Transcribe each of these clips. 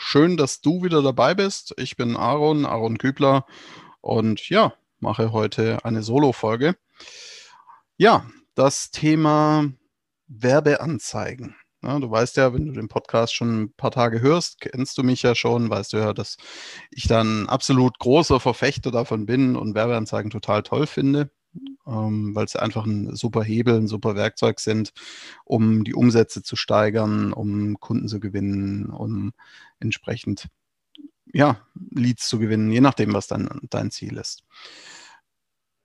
Schön, dass du wieder dabei bist. Ich bin Aaron, Aaron Kübler und ja, mache heute eine Solo-Folge. Ja, das Thema Werbeanzeigen. Ja, du weißt ja, wenn du den Podcast schon ein paar Tage hörst, kennst du mich ja schon, weißt du ja, dass ich dann absolut großer Verfechter davon bin und Werbeanzeigen total toll finde ähm, weil sie einfach ein super Hebel, ein super Werkzeug sind, um die Umsätze zu steigern, um Kunden zu gewinnen, um entsprechend ja, Leads zu gewinnen, je nachdem, was dann dein Ziel ist.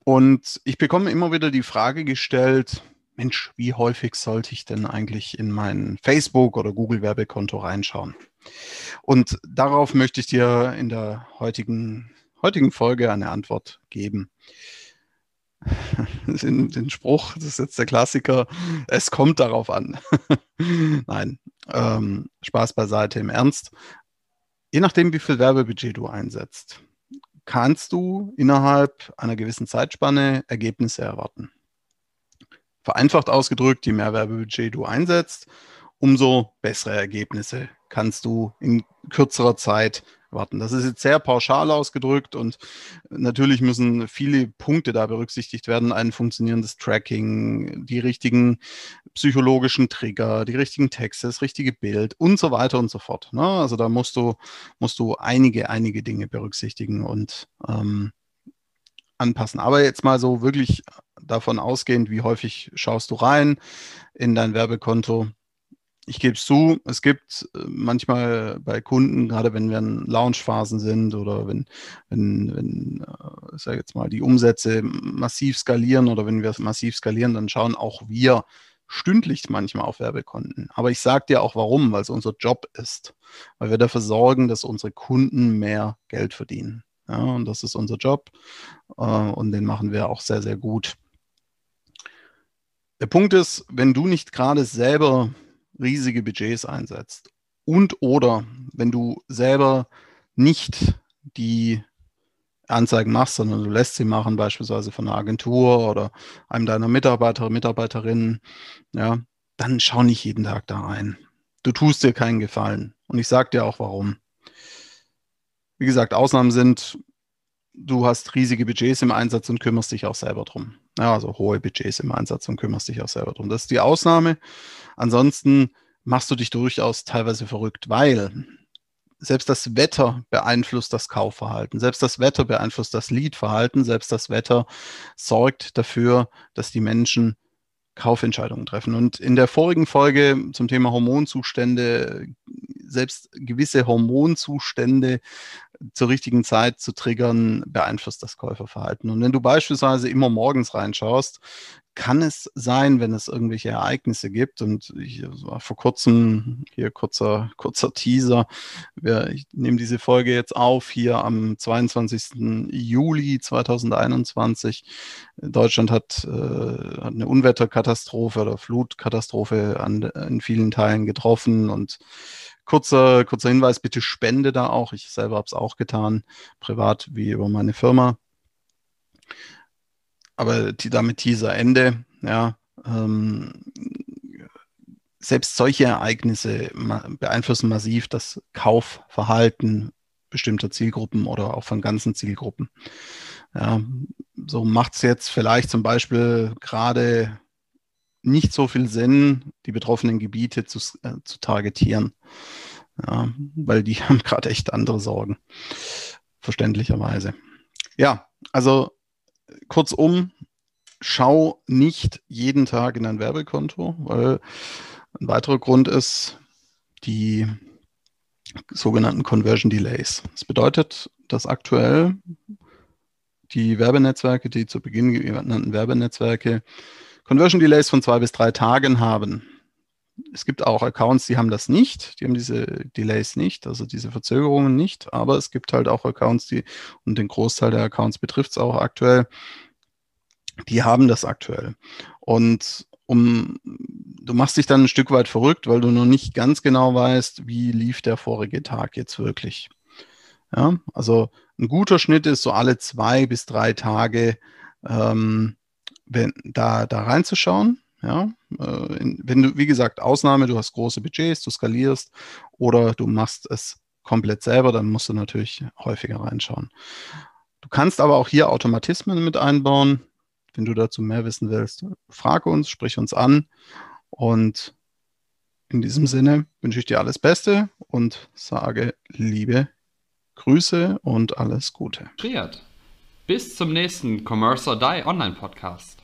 Und ich bekomme immer wieder die Frage gestellt, Mensch, wie häufig sollte ich denn eigentlich in mein Facebook- oder Google-Werbekonto reinschauen? Und darauf möchte ich dir in der heutigen, heutigen Folge eine Antwort geben. den, den, Spruch, das ist jetzt der Klassiker, es kommt darauf an. Nein, ähm, Spaß beiseite im Ernst. Je nachdem, wie viel Werbebudget du einsetzt, kannst du innerhalb einer gewissen Zeitspanne Ergebnisse erwarten. Vereinfacht ausgedrückt, je mehr Werbebudget du einsetzt, umso bessere Ergebnisse kannst du in kürzerer Zeit warten. Das ist jetzt sehr pauschal ausgedrückt und natürlich müssen viele Punkte da berücksichtigt werden. Ein funktionierendes Tracking, die richtigen psychologischen Trigger, die richtigen Texte, das richtige Bild und so weiter und so fort. Ne? Also da musst du, musst du einige, einige Dinge berücksichtigen und ähm, anpassen. Aber jetzt mal so wirklich davon ausgehend, wie häufig schaust du rein in dein Werbekonto ich gebe es zu, es gibt äh, manchmal bei Kunden, gerade wenn wir in Launchphasen sind oder wenn, wenn, wenn äh, sage jetzt mal, die Umsätze massiv skalieren oder wenn wir es massiv skalieren, dann schauen auch wir stündlich manchmal auf Werbekonten. Aber ich sage dir auch warum, weil es unser Job ist, weil wir dafür sorgen, dass unsere Kunden mehr Geld verdienen. Ja, und das ist unser Job äh, und den machen wir auch sehr, sehr gut. Der Punkt ist, wenn du nicht gerade selber riesige Budgets einsetzt. Und oder wenn du selber nicht die Anzeigen machst, sondern du lässt sie machen, beispielsweise von einer Agentur oder einem deiner Mitarbeiter, Mitarbeiterinnen, ja, dann schau nicht jeden Tag da rein. Du tust dir keinen Gefallen. Und ich sage dir auch warum. Wie gesagt, Ausnahmen sind, du hast riesige Budgets im Einsatz und kümmerst dich auch selber drum. Ja, also hohe Budgets im Einsatz und kümmerst dich auch selber drum. Das ist die Ausnahme. Ansonsten machst du dich durchaus teilweise verrückt, weil selbst das Wetter beeinflusst das Kaufverhalten, selbst das Wetter beeinflusst das Leadverhalten, selbst das Wetter sorgt dafür, dass die Menschen Kaufentscheidungen treffen. Und in der vorigen Folge zum Thema Hormonzustände, selbst gewisse Hormonzustände zur richtigen Zeit zu triggern, beeinflusst das Käuferverhalten. Und wenn du beispielsweise immer morgens reinschaust, kann es sein, wenn es irgendwelche Ereignisse gibt, und ich war vor kurzem hier kurzer, kurzer Teaser, ich nehme diese Folge jetzt auf hier am 22. Juli 2021. Deutschland hat, äh, hat eine Unwetterkatastrophe oder Flutkatastrophe an, in vielen Teilen getroffen und kurzer, kurzer Hinweis, bitte spende da auch. Ich selber habe es auch getan, privat wie über meine Firma aber die, damit Teaser Ende, ja, ähm, selbst solche Ereignisse beeinflussen massiv das Kaufverhalten bestimmter Zielgruppen oder auch von ganzen Zielgruppen. Ja, so macht es jetzt vielleicht zum Beispiel gerade nicht so viel Sinn, die betroffenen Gebiete zu, äh, zu targetieren, ja, weil die haben gerade echt andere Sorgen, verständlicherweise. Ja, also kurzum, schau nicht jeden Tag in dein Werbekonto, weil ein weiterer Grund ist die sogenannten Conversion Delays. Das bedeutet, dass aktuell die Werbenetzwerke, die zu Beginn genannten Werbenetzwerke, Conversion Delays von zwei bis drei Tagen haben. es gibt auch Accounts, die haben das nicht, die haben diese Delays nicht, also diese Verzögerungen nicht, aber es gibt halt auch Accounts, die, und den Großteil der Accounts betrifft es auch aktuell, die haben das aktuell. Und um, du machst dich dann ein Stück weit verrückt, weil du noch nicht ganz genau weißt, wie lief der vorige Tag jetzt wirklich. Ja, also ein guter Schnitt ist so alle zwei bis drei Tage, ähm, wenn, da, da reinzuschauen. Ja, äh, wenn du, wie gesagt, Ausnahme, du hast große Budgets, du skalierst oder du machst es komplett selber, dann musst du natürlich häufiger reinschauen. Du kannst aber auch hier Automatismen mit einbauen. Wenn du dazu mehr wissen willst, frage uns, sprich uns an. Und in diesem Sinne wünsche ich dir alles Beste und sage liebe Grüße und alles Gute. Bis zum nächsten Commerce or Die Online Podcast.